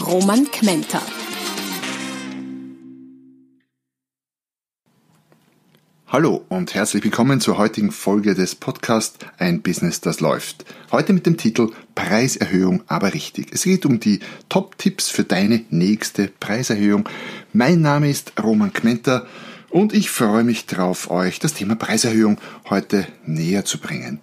Roman Kmenter. Hallo und herzlich willkommen zur heutigen Folge des Podcasts Ein Business, das läuft. Heute mit dem Titel Preiserhöhung, aber richtig. Es geht um die Top-Tipps für deine nächste Preiserhöhung. Mein Name ist Roman Kmenter und ich freue mich darauf, euch das Thema Preiserhöhung heute näher zu bringen.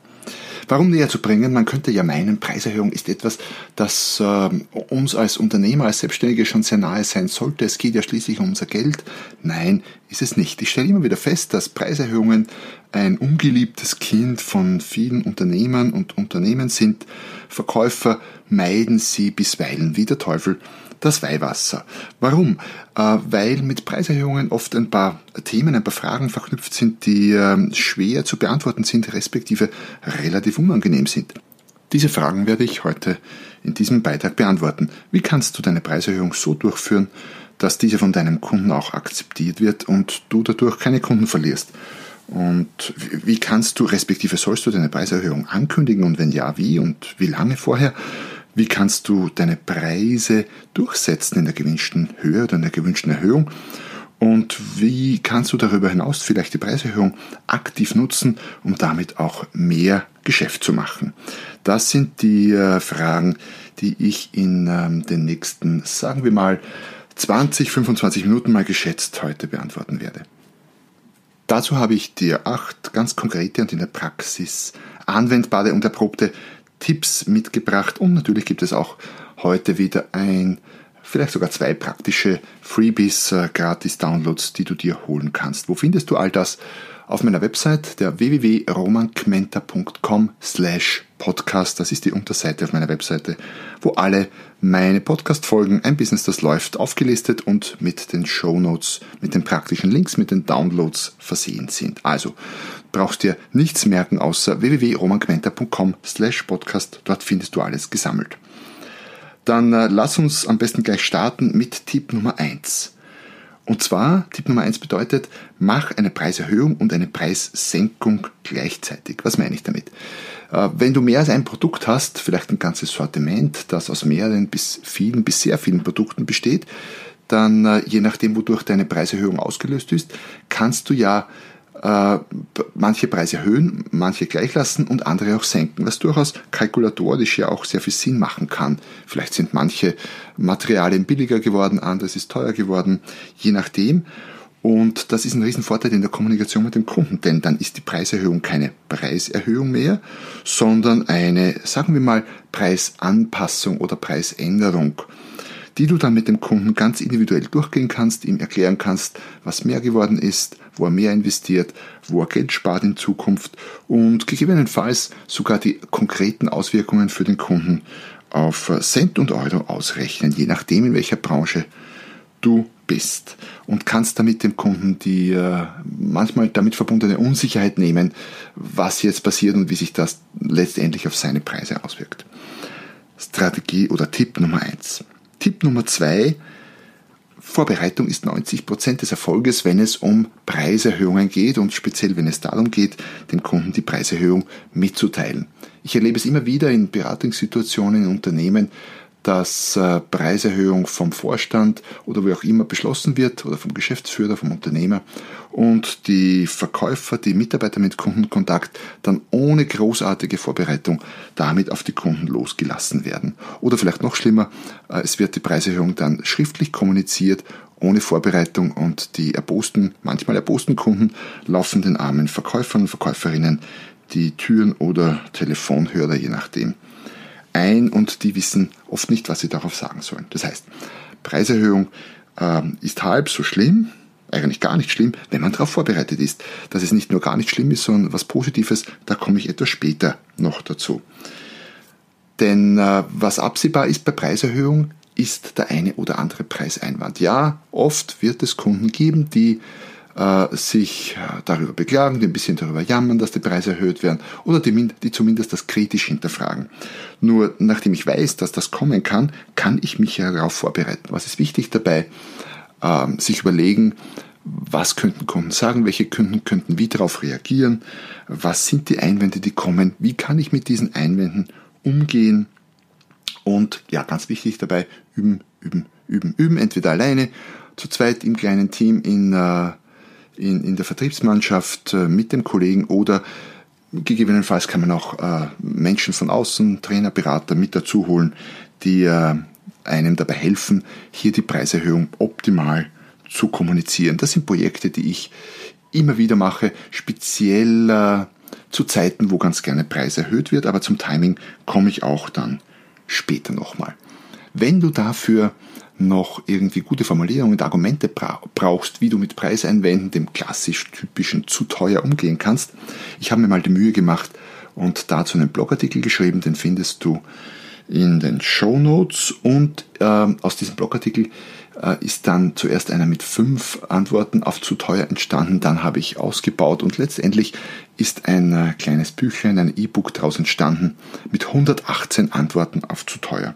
Warum näher zu bringen? Man könnte ja meinen, Preiserhöhung ist etwas, das äh, uns als Unternehmer, als Selbstständige schon sehr nahe sein sollte. Es geht ja schließlich um unser Geld. Nein, ist es nicht. Ich stelle immer wieder fest, dass Preiserhöhungen ein ungeliebtes Kind von vielen Unternehmern und Unternehmen sind. Verkäufer meiden sie bisweilen wie der Teufel das Weihwasser. Warum? Äh, weil mit Preiserhöhungen oft ein paar Themen, ein paar Fragen verknüpft sind, die ähm, schwer zu beantworten sind, respektive relativ unangenehm sind. Diese Fragen werde ich heute in diesem Beitrag beantworten. Wie kannst du deine Preiserhöhung so durchführen, dass diese von deinem Kunden auch akzeptiert wird und du dadurch keine Kunden verlierst? Und wie kannst du, respektive sollst du deine Preiserhöhung ankündigen und wenn ja, wie und wie lange vorher? Wie kannst du deine Preise durchsetzen in der gewünschten Höhe oder in der gewünschten Erhöhung? Und wie kannst du darüber hinaus vielleicht die Preiserhöhung aktiv nutzen, um damit auch mehr Geschäft zu machen? Das sind die äh, Fragen, die ich in ähm, den nächsten, sagen wir mal, 20, 25 Minuten mal geschätzt heute beantworten werde. Dazu habe ich dir acht ganz konkrete und in der Praxis anwendbare und erprobte Tipps mitgebracht und natürlich gibt es auch heute wieder ein, vielleicht sogar zwei praktische Freebies, äh, Gratis-Downloads, die du dir holen kannst. Wo findest du all das? Auf meiner Website, der www.romankmenta.com slash podcast. Das ist die Unterseite auf meiner Webseite, wo alle meine Podcast-Folgen, ein Business, das läuft, aufgelistet und mit den Show Notes, mit den praktischen Links, mit den Downloads versehen sind. Also, brauchst dir nichts merken außer www.romanquenter.com slash podcast. Dort findest du alles gesammelt. Dann äh, lass uns am besten gleich starten mit Tipp Nummer 1. Und zwar, Tipp Nummer 1 bedeutet, mach eine Preiserhöhung und eine Preissenkung gleichzeitig. Was meine ich damit? Äh, wenn du mehr als ein Produkt hast, vielleicht ein ganzes Sortiment, das aus mehreren bis vielen bis sehr vielen Produkten besteht, dann äh, je nachdem, wodurch deine Preiserhöhung ausgelöst ist, kannst du ja äh, manche Preise erhöhen, manche gleich lassen und andere auch senken, was durchaus kalkulatorisch ja auch sehr viel Sinn machen kann. Vielleicht sind manche Materialien billiger geworden, anderes ist teuer geworden, je nachdem. Und das ist ein Riesenvorteil in der Kommunikation mit dem Kunden, denn dann ist die Preiserhöhung keine Preiserhöhung mehr, sondern eine, sagen wir mal, Preisanpassung oder Preisänderung die du dann mit dem Kunden ganz individuell durchgehen kannst, ihm erklären kannst, was mehr geworden ist, wo er mehr investiert, wo er Geld spart in Zukunft und gegebenenfalls sogar die konkreten Auswirkungen für den Kunden auf Cent und Euro ausrechnen, je nachdem in welcher Branche du bist und kannst damit dem Kunden die äh, manchmal damit verbundene Unsicherheit nehmen, was jetzt passiert und wie sich das letztendlich auf seine Preise auswirkt. Strategie oder Tipp Nummer eins. Tipp Nummer zwei, Vorbereitung ist 90 Prozent des Erfolges, wenn es um Preiserhöhungen geht und speziell wenn es darum geht, dem Kunden die Preiserhöhung mitzuteilen. Ich erlebe es immer wieder in Beratungssituationen in Unternehmen, dass äh, Preiserhöhung vom Vorstand oder wie auch immer beschlossen wird oder vom Geschäftsführer, vom Unternehmer und die Verkäufer, die Mitarbeiter mit Kundenkontakt dann ohne großartige Vorbereitung damit auf die Kunden losgelassen werden. Oder vielleicht noch schlimmer, äh, es wird die Preiserhöhung dann schriftlich kommuniziert ohne Vorbereitung und die erbosten, manchmal erbosten Kunden laufen den armen Verkäufern und Verkäuferinnen die Türen oder Telefonhörer, je nachdem, ein und die wissen oft nicht, was sie darauf sagen sollen. Das heißt, Preiserhöhung äh, ist halb so schlimm, eigentlich gar nicht schlimm, wenn man darauf vorbereitet ist. Dass es nicht nur gar nicht schlimm ist, sondern was Positives, da komme ich etwas später noch dazu. Denn äh, was absehbar ist bei Preiserhöhung, ist der eine oder andere Preiseinwand. Ja, oft wird es Kunden geben, die sich äh, darüber beklagen, die ein bisschen darüber jammern, dass die Preise erhöht werden oder die, die zumindest das kritisch hinterfragen. Nur nachdem ich weiß, dass das kommen kann, kann ich mich ja darauf vorbereiten. Was ist wichtig dabei? Äh, sich überlegen, was könnten Kunden sagen, welche Kunden könnten wie darauf reagieren, was sind die Einwände, die kommen, wie kann ich mit diesen Einwänden umgehen und ja, ganz wichtig dabei, üben, üben, üben, üben, entweder alleine, zu zweit im kleinen Team in, äh, in, in der Vertriebsmannschaft äh, mit dem Kollegen oder gegebenenfalls kann man auch äh, Menschen von außen, Trainer, Berater mit dazu holen, die einem dabei helfen, hier die Preiserhöhung optimal zu kommunizieren. Das sind Projekte, die ich immer wieder mache, speziell zu Zeiten, wo ganz gerne Preis erhöht wird, aber zum Timing komme ich auch dann später nochmal. Wenn du dafür noch irgendwie gute Formulierungen und Argumente brauchst, wie du mit Preiseinwänden, dem klassisch typischen zu teuer umgehen kannst, ich habe mir mal die Mühe gemacht und dazu einen Blogartikel geschrieben, den findest du in den Show Notes und äh, aus diesem Blogartikel äh, ist dann zuerst einer mit fünf Antworten auf zu teuer entstanden, dann habe ich ausgebaut und letztendlich ist ein äh, kleines Büchlein, ein E-Book daraus entstanden mit 118 Antworten auf zu teuer.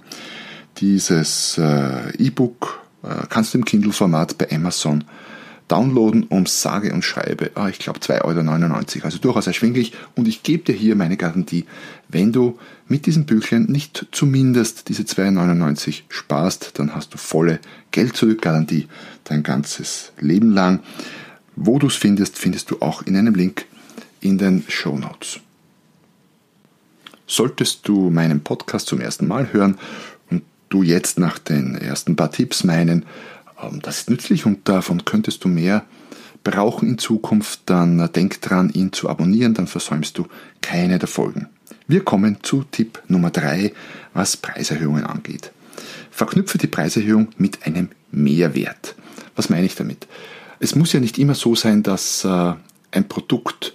Dieses äh, E-Book kannst du im Kindle-Format bei Amazon downloaden um sage und schreibe, ah, ich glaube 2,99 Euro, also durchaus erschwinglich. Und ich gebe dir hier meine Garantie, wenn du mit diesem Büchlein nicht zumindest diese 2,99 Euro sparst, dann hast du volle Geld zurück Garantie dein ganzes Leben lang. Wo du es findest, findest du auch in einem Link in den Show Notes. Solltest du meinen Podcast zum ersten Mal hören du jetzt nach den ersten paar Tipps meinen, ähm, das ist nützlich und davon könntest du mehr brauchen in Zukunft, dann denk dran, ihn zu abonnieren, dann versäumst du keine der Folgen. Wir kommen zu Tipp Nummer 3, was Preiserhöhungen angeht. Verknüpfe die Preiserhöhung mit einem Mehrwert. Was meine ich damit? Es muss ja nicht immer so sein, dass äh, ein Produkt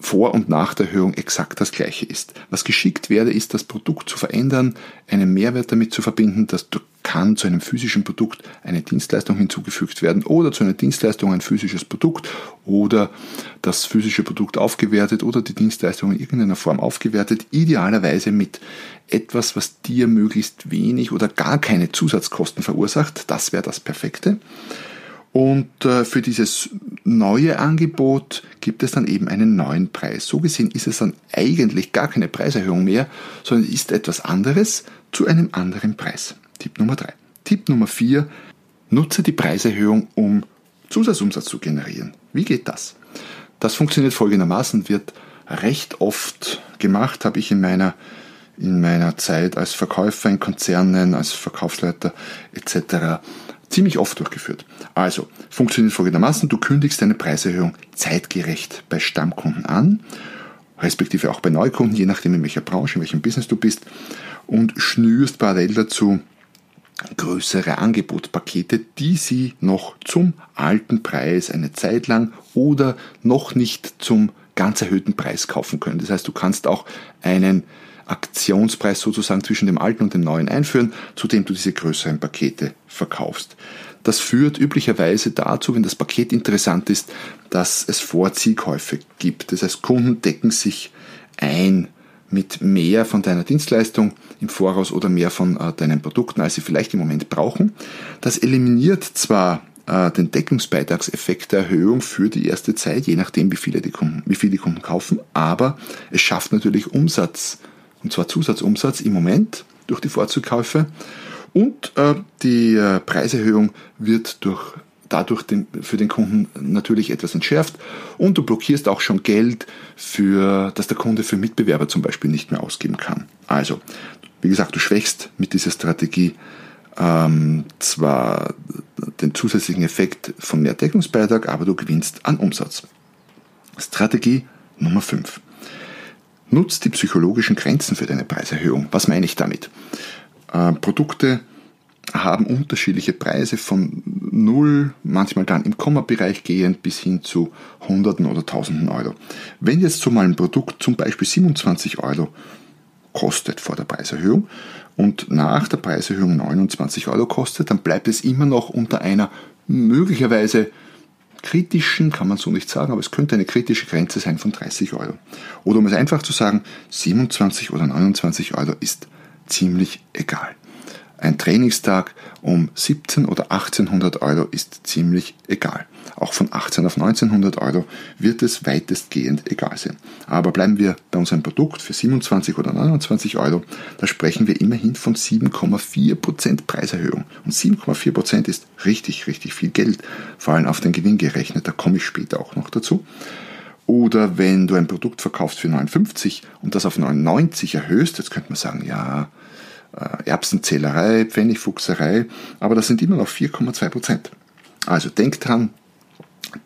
vor und nach der Erhöhung exakt das gleiche ist. Was geschickt werde, ist das Produkt zu verändern, einen Mehrwert damit zu verbinden, dass kann zu einem physischen Produkt eine Dienstleistung hinzugefügt werden oder zu einer Dienstleistung ein physisches Produkt oder das physische Produkt aufgewertet oder die Dienstleistung in irgendeiner Form aufgewertet, idealerweise mit etwas, was dir möglichst wenig oder gar keine Zusatzkosten verursacht. Das wäre das Perfekte. Und äh, für dieses neue Angebot gibt es dann eben einen neuen Preis. So gesehen ist es dann eigentlich gar keine Preiserhöhung mehr, sondern ist etwas anderes zu einem anderen Preis. Tipp Nummer 3. Tipp Nummer 4. Nutze die Preiserhöhung, um Zusatzumsatz zu generieren. Wie geht das? Das funktioniert folgendermaßen, wird recht oft gemacht, habe ich in meiner, in meiner Zeit als Verkäufer in Konzernen, als Verkaufsleiter etc ziemlich oft durchgeführt. Also, funktioniert folgendermaßen, du kündigst deine Preiserhöhung zeitgerecht bei Stammkunden an, respektive auch bei Neukunden, je nachdem in welcher Branche, in welchem Business du bist, und schnürst parallel dazu größere Angebotspakete, die sie noch zum alten Preis eine Zeit lang oder noch nicht zum ganz erhöhten Preis kaufen können. Das heißt, du kannst auch einen Aktionspreis sozusagen zwischen dem alten und dem neuen einführen, zu dem du diese größeren Pakete verkaufst. Das führt üblicherweise dazu, wenn das Paket interessant ist, dass es Vorziehkäufe gibt. Das heißt, Kunden decken sich ein mit mehr von deiner Dienstleistung im Voraus oder mehr von äh, deinen Produkten, als sie vielleicht im Moment brauchen. Das eliminiert zwar äh, den Deckungsbeitragseffekt der Erhöhung für die erste Zeit, je nachdem, wie viele die Kunden, wie viel die Kunden kaufen, aber es schafft natürlich Umsatz und zwar Zusatzumsatz im Moment durch die Vorzugskäufe und äh, die äh, Preiserhöhung wird durch, dadurch den, für den Kunden natürlich etwas entschärft und du blockierst auch schon Geld, für, dass der Kunde für Mitbewerber zum Beispiel nicht mehr ausgeben kann. Also, wie gesagt, du schwächst mit dieser Strategie ähm, zwar den zusätzlichen Effekt von mehr Deckungsbeitrag, aber du gewinnst an Umsatz. Strategie Nummer 5. Nutzt die psychologischen Grenzen für deine Preiserhöhung. Was meine ich damit? Äh, Produkte haben unterschiedliche Preise von 0, manchmal dann im Komma-Bereich gehend bis hin zu Hunderten oder Tausenden Euro. Wenn jetzt so mal ein Produkt zum Beispiel 27 Euro kostet vor der Preiserhöhung und nach der Preiserhöhung 29 Euro kostet, dann bleibt es immer noch unter einer möglicherweise kritischen, kann man so nicht sagen, aber es könnte eine kritische Grenze sein von 30 Euro. Oder um es einfach zu sagen, 27 oder 29 Euro ist ziemlich egal. Ein Trainingstag um 17 oder 1800 Euro ist ziemlich egal. Auch von 18 auf 1900 Euro wird es weitestgehend egal sein. Aber bleiben wir bei unserem Produkt für 27 oder 29 Euro, da sprechen wir immerhin von 7,4% Preiserhöhung. Und 7,4% ist richtig, richtig viel Geld, vor allem auf den Gewinn gerechnet, da komme ich später auch noch dazu. Oder wenn du ein Produkt verkaufst für 59 und das auf 99 erhöhst, jetzt könnte man sagen, ja, Erbsenzählerei, Pfennigfuchserei, aber das sind immer noch 4,2 Prozent. Also denk dran,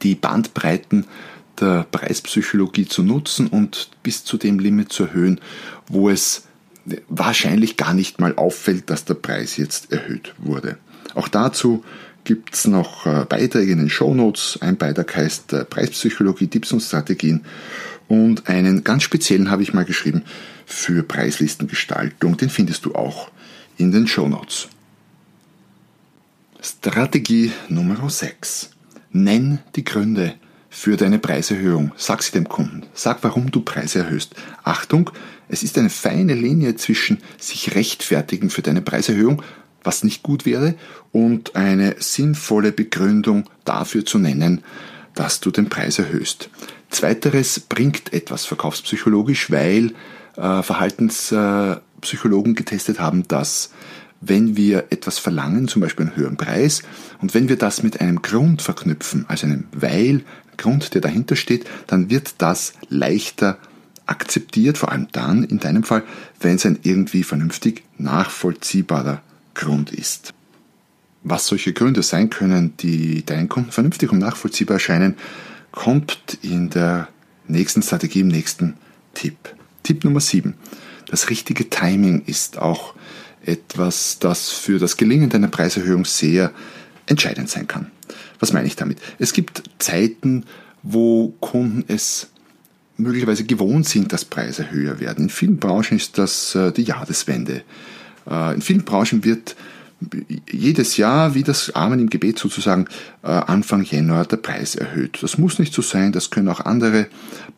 die Bandbreiten der Preispsychologie zu nutzen und bis zu dem Limit zu erhöhen, wo es wahrscheinlich gar nicht mal auffällt, dass der Preis jetzt erhöht wurde. Auch dazu gibt es noch äh, Beiträge in den Show Notes. Ein Beitrag heißt äh, Preispsychologie, Tipps und Strategien. Und einen ganz speziellen habe ich mal geschrieben für Preislistengestaltung. Den findest du auch in den Show Notes. Strategie Nummer 6. Nenn die Gründe für deine Preiserhöhung. Sag sie dem Kunden. Sag, warum du Preise erhöhst. Achtung, es ist eine feine Linie zwischen sich rechtfertigen für deine Preiserhöhung, was nicht gut wäre, und eine sinnvolle Begründung dafür zu nennen, dass du den Preis erhöhst. Zweiteres bringt etwas verkaufspsychologisch, weil äh, Verhaltenspsychologen getestet haben, dass wenn wir etwas verlangen, zum Beispiel einen höheren Preis, und wenn wir das mit einem Grund verknüpfen, also einem Weil, Grund, der dahinter steht, dann wird das leichter akzeptiert, vor allem dann in deinem Fall, wenn es ein irgendwie vernünftig nachvollziehbarer Grund ist. Was solche Gründe sein können, die deinen Kunden vernünftig und nachvollziehbar erscheinen, kommt in der nächsten Strategie, im nächsten Tipp. Tipp Nummer 7. Das richtige Timing ist auch etwas, das für das Gelingen deiner Preiserhöhung sehr entscheidend sein kann. Was meine ich damit? Es gibt Zeiten, wo Kunden es möglicherweise gewohnt sind, dass Preise höher werden. In vielen Branchen ist das äh, die Jahreswende. Äh, in vielen Branchen wird jedes Jahr, wie das Amen im Gebet sozusagen, äh, Anfang Januar der Preis erhöht. Das muss nicht so sein, das können auch andere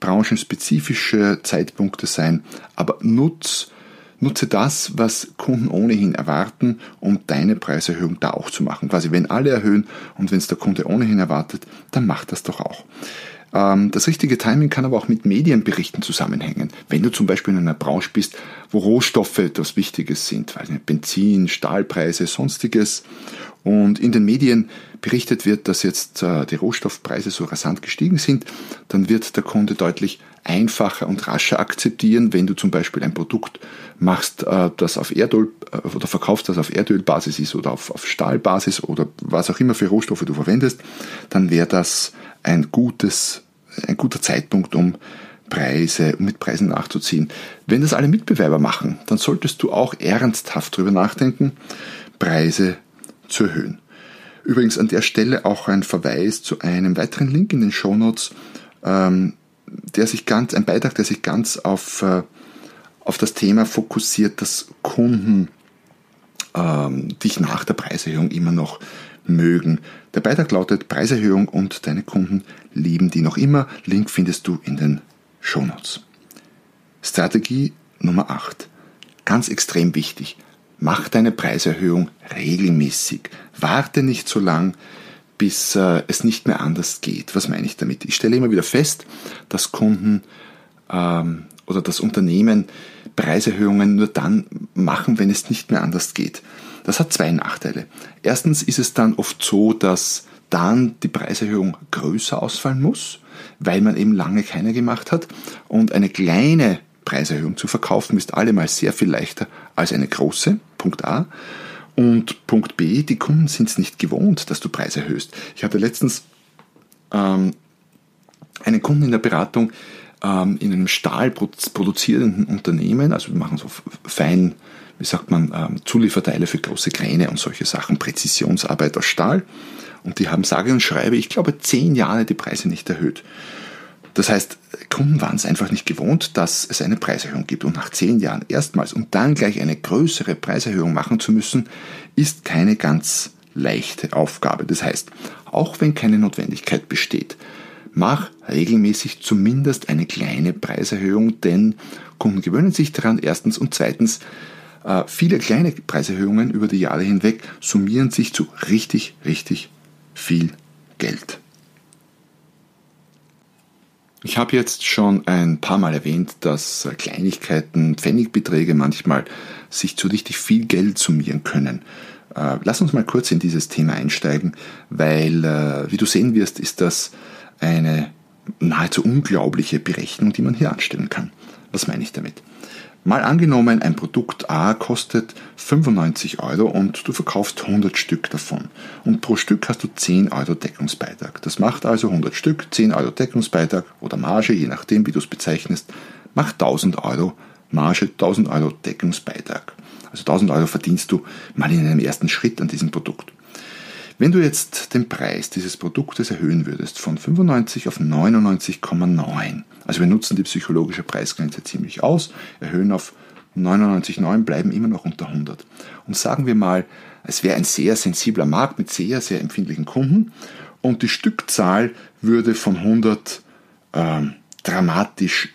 branchenspezifische Zeitpunkte sein, aber nutz, nutze das, was Kunden ohnehin erwarten, um deine Preiserhöhung da auch zu machen. Quasi, wenn alle erhöhen und wenn es der Kunde ohnehin erwartet, dann macht das doch auch. Ähm, das richtige Timing kann aber auch mit Medienberichten zusammenhängen. Wenn du zum Beispiel in einer Branche bist, wo Rohstoffe etwas Wichtiges sind, weil Benzin, Stahlpreise, sonstiges, und in den Medien berichtet wird, dass jetzt äh, die Rohstoffpreise so rasant gestiegen sind, dann wird der Kunde deutlich einfacher und rascher akzeptieren, wenn du zum Beispiel ein Produkt machst, äh, das auf Erdöl oder verkaufst, das auf Erdölbasis ist oder auf, auf Stahlbasis oder was auch immer für Rohstoffe du verwendest, dann wäre das ein gutes, ein guter Zeitpunkt, um Preise, mit Preisen nachzuziehen. Wenn das alle Mitbewerber machen, dann solltest du auch ernsthaft darüber nachdenken, Preise zu erhöhen. Übrigens an der Stelle auch ein Verweis zu einem weiteren Link in den Show Notes, ähm, der sich ganz, ein Beitrag, der sich ganz auf, äh, auf das Thema fokussiert, dass Kunden ähm, dich nach der Preiserhöhung immer noch mögen. Der Beitrag lautet Preiserhöhung und deine Kunden lieben die noch immer. Link findest du in den Shownotes. Strategie Nummer 8. Ganz extrem wichtig. Mach deine Preiserhöhung regelmäßig. Warte nicht so lang, bis äh, es nicht mehr anders geht. Was meine ich damit? Ich stelle immer wieder fest, dass Kunden ähm, oder das Unternehmen Preiserhöhungen nur dann machen, wenn es nicht mehr anders geht. Das hat zwei Nachteile. Erstens ist es dann oft so, dass dann die Preiserhöhung größer ausfallen muss, weil man eben lange keine gemacht hat. Und eine kleine Preiserhöhung zu verkaufen ist allemal sehr viel leichter als eine große. Punkt A. Und Punkt B, die Kunden sind es nicht gewohnt, dass du Preise erhöhst. Ich hatte letztens ähm, einen Kunden in der Beratung ähm, in einem stahlproduzierenden Unternehmen, also wir machen so fein wie sagt man, ähm, Zulieferteile für große Kräne und solche Sachen, Präzisionsarbeit aus Stahl. Und die haben sage und schreibe, ich glaube, zehn Jahre die Preise nicht erhöht. Das heißt, Kunden waren es einfach nicht gewohnt, dass es eine Preiserhöhung gibt. Und nach zehn Jahren erstmals und dann gleich eine größere Preiserhöhung machen zu müssen, ist keine ganz leichte Aufgabe. Das heißt, auch wenn keine Notwendigkeit besteht, mach regelmäßig zumindest eine kleine Preiserhöhung, denn Kunden gewöhnen sich daran, erstens und zweitens, äh, viele kleine Preiserhöhungen über die Jahre hinweg summieren sich zu richtig, richtig viel Geld. Ich habe jetzt schon ein paar Mal erwähnt, dass Kleinigkeiten, Pfennigbeträge manchmal sich zu richtig viel Geld summieren können. Äh, lass uns mal kurz in dieses Thema einsteigen, weil, äh, wie du sehen wirst, ist das eine nahezu unglaubliche Berechnung, die man hier anstellen kann. Was meine ich damit? Mal angenommen, ein Produkt A kostet 95 Euro und du verkaufst 100 Stück davon. Und pro Stück hast du 10 Euro Deckungsbeitrag. Das macht also 100 Stück, 10 Euro Deckungsbeitrag oder Marge, je nachdem, wie du es bezeichnest, macht 1000 Euro Marge, 1000 Euro Deckungsbeitrag. Also 1000 Euro verdienst du mal in einem ersten Schritt an diesem Produkt. Wenn du jetzt den Preis dieses Produktes erhöhen würdest von 95 auf 99,9, also wir nutzen die psychologische Preisgrenze ziemlich aus, erhöhen auf 99,9, bleiben immer noch unter 100. Und sagen wir mal, es wäre ein sehr sensibler Markt mit sehr, sehr empfindlichen Kunden und die Stückzahl würde von 100 ähm, dramatisch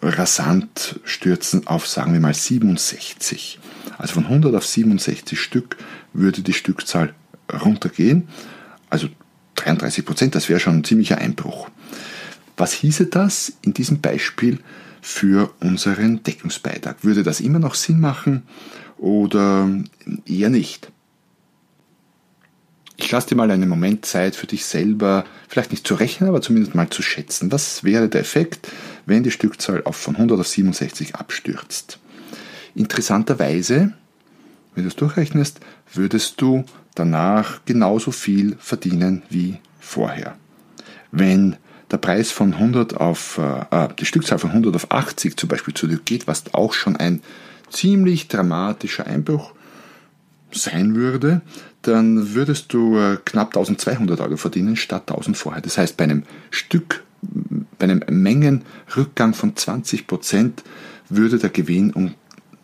rasant stürzen auf, sagen wir mal, 67. Also von 100 auf 67 Stück würde die Stückzahl runtergehen. Also 33 Prozent, das wäre schon ein ziemlicher Einbruch. Was hieße das in diesem Beispiel für unseren Deckungsbeitrag? Würde das immer noch Sinn machen oder eher nicht? Ich lasse dir mal einen Moment Zeit für dich selber, vielleicht nicht zu rechnen, aber zumindest mal zu schätzen. Was wäre der Effekt, wenn die Stückzahl auf von 100 auf 67 abstürzt? Interessanterweise, wenn du es durchrechnest, würdest du danach genauso viel verdienen wie vorher. Wenn der Preis von 100 auf, äh, äh die Stückzahl von 100 auf 80 zum Beispiel zurückgeht, was auch schon ein ziemlich dramatischer Einbruch sein würde, dann würdest du äh, knapp 1200 Euro verdienen statt 1000 vorher. Das heißt, bei einem Stück, bei einem Mengenrückgang von 20 Prozent würde der Gewinn um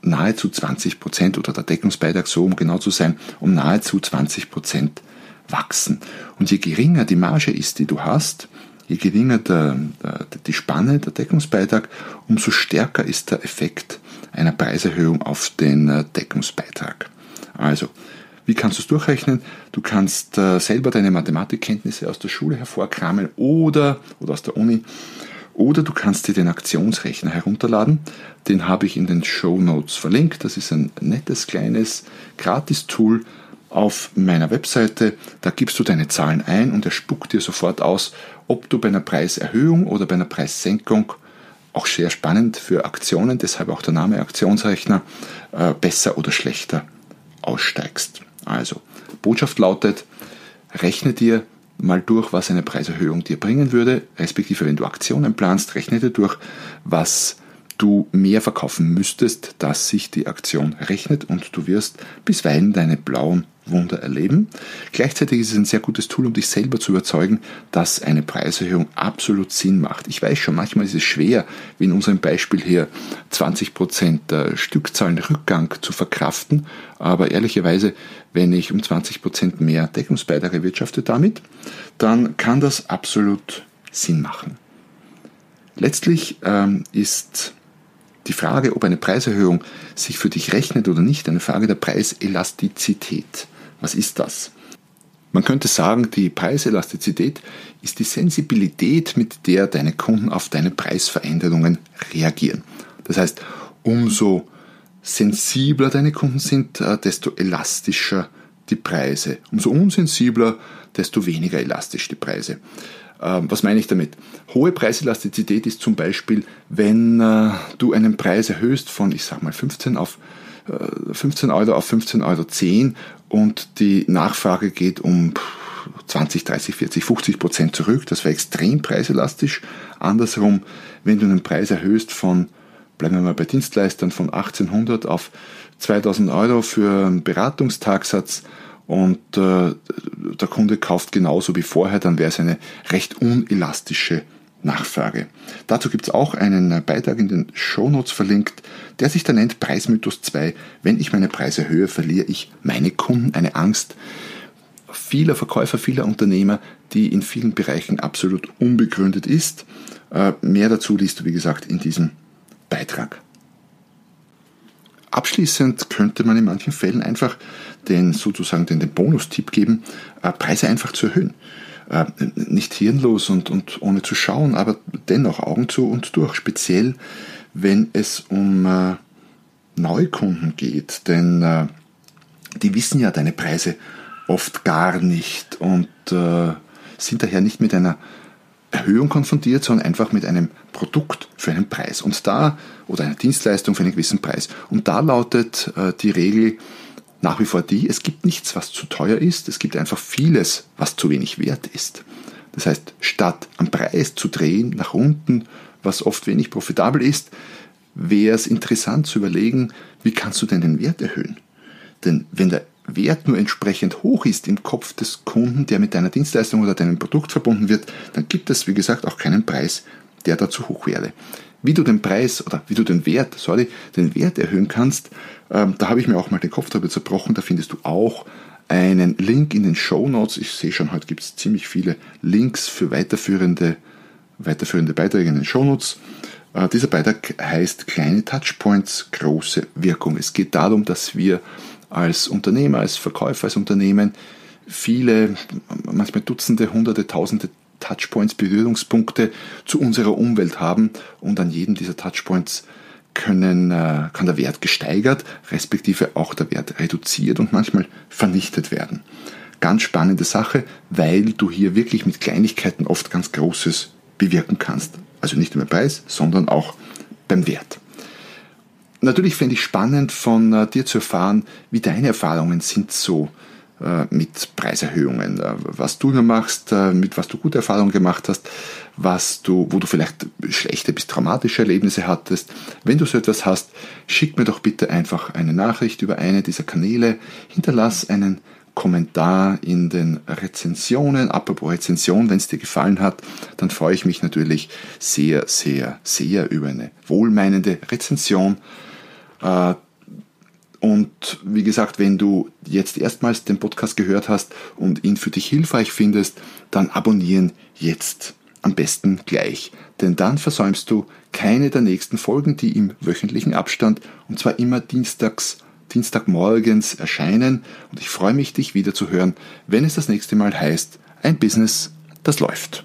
nahezu 20 Prozent oder der Deckungsbeitrag so, um genau zu sein, um nahezu 20 Prozent wachsen. Und je geringer die Marge ist, die du hast, je geringer der, der, die Spanne, der Deckungsbeitrag, umso stärker ist der Effekt einer Preiserhöhung auf den äh, Deckungsbeitrag. Also, wie kannst du es durchrechnen? Du kannst äh, selber deine Mathematikkenntnisse aus der Schule hervorkramen oder, oder aus der Uni oder du kannst dir den Aktionsrechner herunterladen. Den habe ich in den Show Notes verlinkt. Das ist ein nettes, kleines, gratis Tool auf meiner Webseite. Da gibst du deine Zahlen ein und er spuckt dir sofort aus, ob du bei einer Preiserhöhung oder bei einer Preissenkung, auch sehr spannend für Aktionen, deshalb auch der Name Aktionsrechner, äh, besser oder schlechter aussteigst. Also, Botschaft lautet, rechne dir mal durch, was eine Preiserhöhung dir bringen würde, respektive wenn du Aktionen planst, rechne dir durch, was du mehr verkaufen müsstest, dass sich die Aktion rechnet und du wirst bisweilen deine blauen Wunder erleben. Gleichzeitig ist es ein sehr gutes Tool, um dich selber zu überzeugen, dass eine Preiserhöhung absolut Sinn macht. Ich weiß schon, manchmal ist es schwer, wie in unserem Beispiel hier 20% Stückzahlenrückgang zu verkraften, aber ehrlicherweise, wenn ich um 20% mehr Deckungsbeitrag erwirtschafte damit, dann kann das absolut Sinn machen. Letztlich ähm, ist die Frage, ob eine Preiserhöhung sich für dich rechnet oder nicht, eine Frage der Preiselastizität. Was ist das? Man könnte sagen, die Preiselastizität ist die Sensibilität, mit der deine Kunden auf deine Preisveränderungen reagieren. Das heißt, umso sensibler deine Kunden sind, äh, desto elastischer die Preise. Umso unsensibler, desto weniger elastisch die Preise. Ähm, was meine ich damit? Hohe Preiselastizität ist zum Beispiel, wenn äh, du einen Preis erhöhst von, ich sag mal, 15 auf 15 äh, Euro auf 15 Euro 10 und die Nachfrage geht um 20, 30, 40, 50 Prozent zurück. Das wäre extrem preiselastisch. Andersrum, wenn du einen Preis erhöhst von, bleiben wir mal bei Dienstleistern, von 1800 auf 2000 Euro für einen Beratungstagsatz und äh, der Kunde kauft genauso wie vorher, dann wäre es eine recht unelastische Nachfrage. Dazu gibt es auch einen Beitrag in den Shownotes verlinkt, der sich da nennt Preismythos 2. Wenn ich meine Preise erhöhe, verliere ich meine Kunden. Eine Angst vieler Verkäufer, vieler Unternehmer, die in vielen Bereichen absolut unbegründet ist. Äh, mehr dazu liest du, wie gesagt, in diesem Beitrag. Abschließend könnte man in manchen Fällen einfach den sozusagen den, den Bonustipp geben, äh, Preise einfach zu erhöhen. Äh, nicht hirnlos und, und ohne zu schauen, aber dennoch Augen zu und durch, speziell wenn es um äh, Neukunden geht, denn äh, die wissen ja deine Preise oft gar nicht und äh, sind daher nicht mit einer Erhöhung konfrontiert, sondern einfach mit einem Produkt für einen Preis. Und da, oder eine Dienstleistung für einen gewissen Preis. Und da lautet äh, die Regel nach wie vor die, es gibt nichts, was zu teuer ist, es gibt einfach vieles, was zu wenig wert ist. Das heißt, statt am Preis zu drehen nach unten, was oft wenig profitabel ist, wäre es interessant zu überlegen, wie kannst du denn den Wert erhöhen? Denn wenn der Wert nur entsprechend hoch ist im Kopf des Kunden, der mit deiner Dienstleistung oder deinem Produkt verbunden wird, dann gibt es, wie gesagt, auch keinen Preis, der dazu hoch wäre. Wie du den Preis oder wie du den Wert, sorry, den Wert erhöhen kannst, ähm, da habe ich mir auch mal den Kopf darüber zerbrochen. Da findest du auch einen Link in den Show Notes. Ich sehe schon, heute gibt es ziemlich viele Links für weiterführende, weiterführende Beiträge in den Show Notes. Äh, dieser Beitrag heißt Kleine Touchpoints, große Wirkung. Es geht darum, dass wir als Unternehmer, als Verkäufer, als Unternehmen viele, manchmal Dutzende, Hunderte, Tausende Touchpoints, Berührungspunkte zu unserer Umwelt haben und an jedem dieser Touchpoints können, äh, kann der Wert gesteigert, respektive auch der Wert reduziert und manchmal vernichtet werden. Ganz spannende Sache, weil du hier wirklich mit Kleinigkeiten oft ganz Großes bewirken kannst. Also nicht nur beim Preis, sondern auch beim Wert. Natürlich fände ich spannend von äh, dir zu erfahren, wie deine Erfahrungen sind so mit Preiserhöhungen, äh, was du machst, äh, mit was du gute Erfahrungen gemacht hast, was du, wo du vielleicht schlechte bis traumatische Erlebnisse hattest. Wenn du so etwas hast, schick mir doch bitte einfach eine Nachricht über eine dieser Kanäle, hinterlass einen Kommentar in den Rezensionen. Apropos Rezension, wenn es dir gefallen hat, dann freue ich mich natürlich sehr, sehr, sehr über eine wohlmeinende Rezension. Und wie gesagt, wenn du jetzt erstmals den Podcast gehört hast und ihn für dich hilfreich findest, dann abonnieren jetzt am besten gleich. Denn dann versäumst du keine der nächsten Folgen, die im wöchentlichen Abstand und zwar immer dienstags, Dienstagmorgens erscheinen. Und ich freue mich, dich wieder zu hören, wenn es das nächste Mal heißt, ein Business, das läuft.